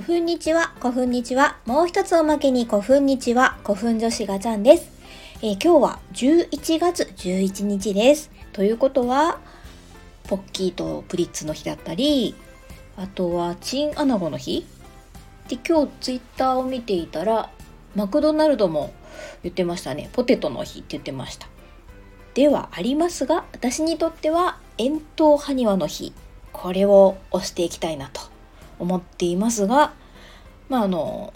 古墳日は、古墳日は、もう一つおまけに古墳日は、古墳女子ガチャンです。えー、今日は11月11日です。ということは、ポッキーとプリッツの日だったり、あとはチンアナゴの日で、今日ツイッターを見ていたら、マクドナルドも言ってましたね。ポテトの日って言ってました。ではありますが、私にとっては、円筒埴輪の日。これを押していきたいなと思っていますが、まああの、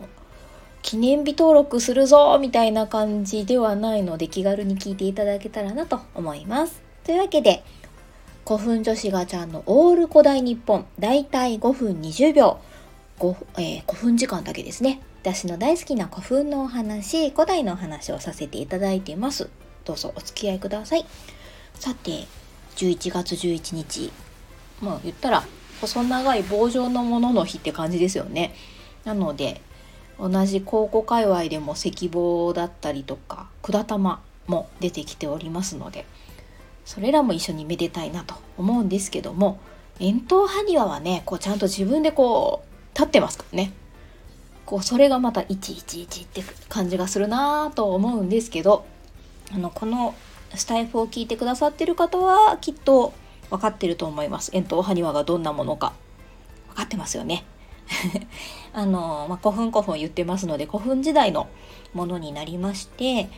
記念日登録するぞみたいな感じではないので気軽に聞いていただけたらなと思います。というわけで、古墳女子がちゃんのオール古代日本、だいたい5分20秒、5、えー、古墳時間だけですね。私の大好きな古墳のお話、古代のお話をさせていただいています。どうぞお付き合いください。さて、11月11日、まあ言ったら細長い棒状のものの日って感じですよね。なので同じ高校界隈でも石棒だったりとか管玉も出てきておりますのでそれらも一緒にめでたいなと思うんですけども円筒埴輪はねこうちゃんと自分でこう立ってますからねこうそれがまた111って感じがするなと思うんですけどあのこのスタイフを聞いてくださってる方はきっと分かってると思います。円筒埴輪がどんなものか。分かってますよね。あの、まあ、古墳古墳言ってますので、古墳時代のものになりまして、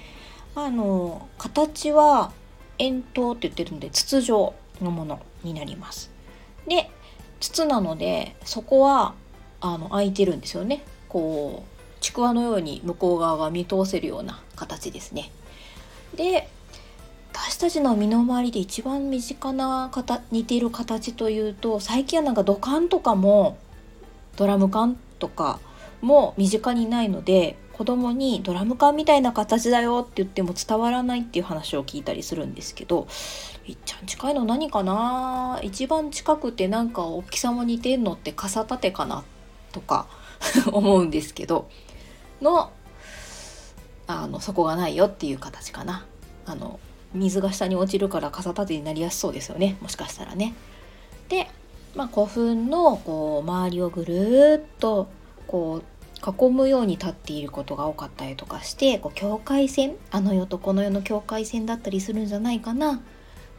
あの、形は円筒って言ってるので、筒状のものになります。で、筒なので、そこは、あの、開いてるんですよね。こう、ちくわのように向こう側が見通せるような形ですね。で、私たちの身の回りで一番身近な形似ている形というと最近はなんか土管とかもドラム缶とかも身近にないので子供にドラム缶みたいな形だよって言っても伝わらないっていう話を聞いたりするんですけどいっちゃん近いの何かな？一番近くてなんか大きさも似てんのって傘立てかなとか 思うんですけどのあのそこがないよっていう形かな。あの水が下に落ちるから傘立てになりやすそうですよねもしかしたらね。で、まあ、古墳のこう周りをぐるっとこう囲むように立っていることが多かったりとかしてこう境界線あの世とこの世の境界線だったりするんじゃないかな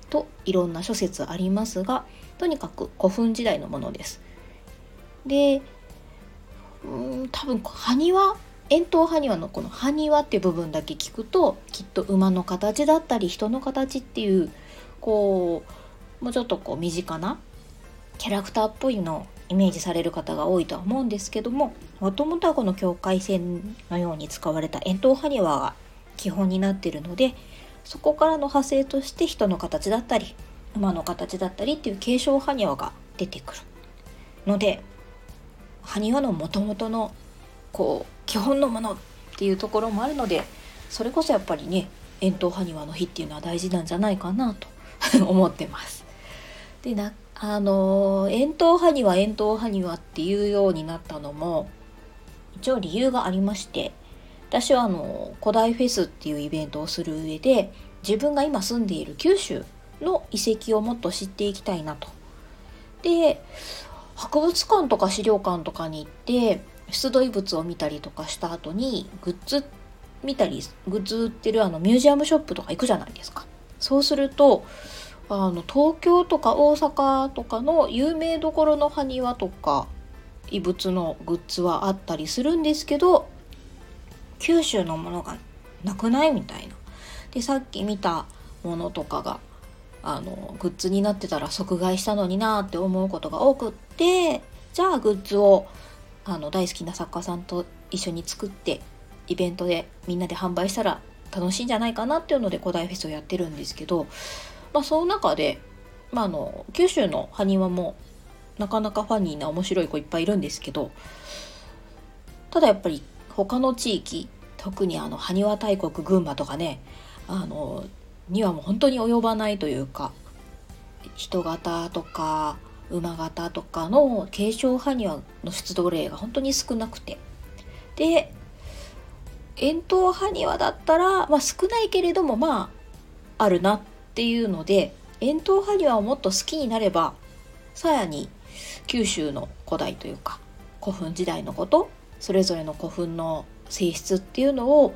といろんな諸説ありますがとにかく古墳時代のものです。でうん多分埴輪円筒埴輪のこの埴輪っていう部分だけ聞くときっと馬の形だったり人の形っていうこうもうちょっとこう身近なキャラクターっぽいのをイメージされる方が多いとは思うんですけどももともとはこの境界線のように使われた円筒埴輪が基本になってるのでそこからの派生として人の形だったり馬の形だったりっていう継承埴輪が出てくるので埴輪のもともとのこう基本のものっていうところもあるのでそれこそやっぱりね円筒埴輪の日っていうのは大事なんじゃないかなと 思ってます。でなあの円筒埴輪円筒埴輪っていうようになったのも一応理由がありまして私はあの古代フェスっていうイベントをする上で自分が今住んでいる九州の遺跡をもっと知っていきたいなと。で博物館とか資料館とかに行って出土遺物を見たりとかした後にグッズ見たりグッズ売ってるあのミュージアムショップとか行くじゃないですか。そうするとあの東京とか大阪とかの有名どころの埴輪とか遺物のグッズはあったりするんですけど九州のものがなくないみたいな。でさっき見たものとかがあのグッズになってたら即買いしたのになって思うことが多くってじゃあグッズをあの大好きな作家さんと一緒に作ってイベントでみんなで販売したら楽しいんじゃないかなっていうので古代フェスをやってるんですけど、まあ、その中で、まあ、あの九州の埴輪もなかなかファニーな面白い子いっぱいいるんですけどただやっぱり他の地域特にあの埴輪大国群馬とかねあのにはもう本当に及ばないというか人型とか馬型とかの継承埴輪の出土例が本当に少なくてで円筒埴輪だったら、まあ、少ないけれどもまああるなっていうので円筒埴輪をもっと好きになればさらに九州の古代というか古墳時代のことそれぞれの古墳の性質っていうのを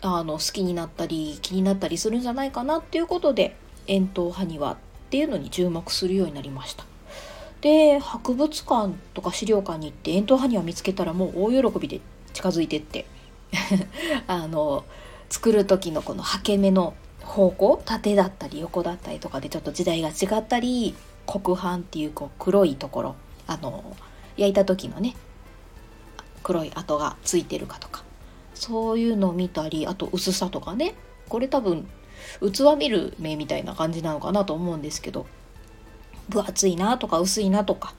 あの好きになったり気になったりするんじゃないかなっていうことで円筒埴輪っていうのに注目するようになりました。で博物館とか資料館に行って円筒埴輪見つけたらもう大喜びで近づいてって。あの作る時のこの刷毛目の方向縦だったり横だったりとかでちょっと時代が違ったり黒斑っていうこう黒いところあの焼いた時のね黒い跡がついてるかとかそういうのを見たりあと薄さとかねこれ多分器見る目みたいな感じなのかなと思うんですけど分厚いなとか薄いなとか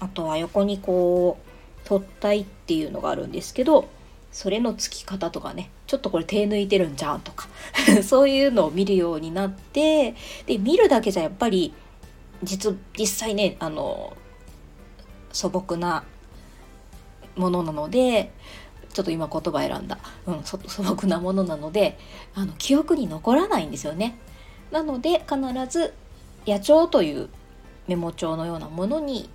あとは横にこう取ったいっていうのがあるんですけどそれの付き方とかねちょっとこれ手抜いてるんじゃんとか そういうのを見るようになってで見るだけじゃやっぱり実実際ねあの素朴なものなのでちょっと今言葉選んだ、うん、素朴なものなのであの記憶に残らないんですよね。なので必ず野鳥というメモ帳のようなものに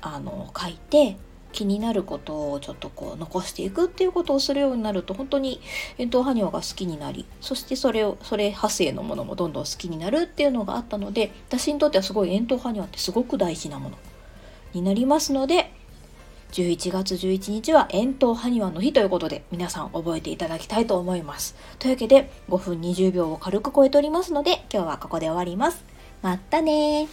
あの書いて気になることをちょっとこう残していくっていうことをするようになると本当に遠藤埴輪が好きになりそしてそれをそれ派生のものもどんどん好きになるっていうのがあったので私にとってはすごい遠藤埴輪ってすごく大事なものになりますので11月11日は遠藤埴輪の日ということで皆さん覚えていただきたいと思います。というわけで5分20秒を軽く超えておりますので今日はここで終わります。またね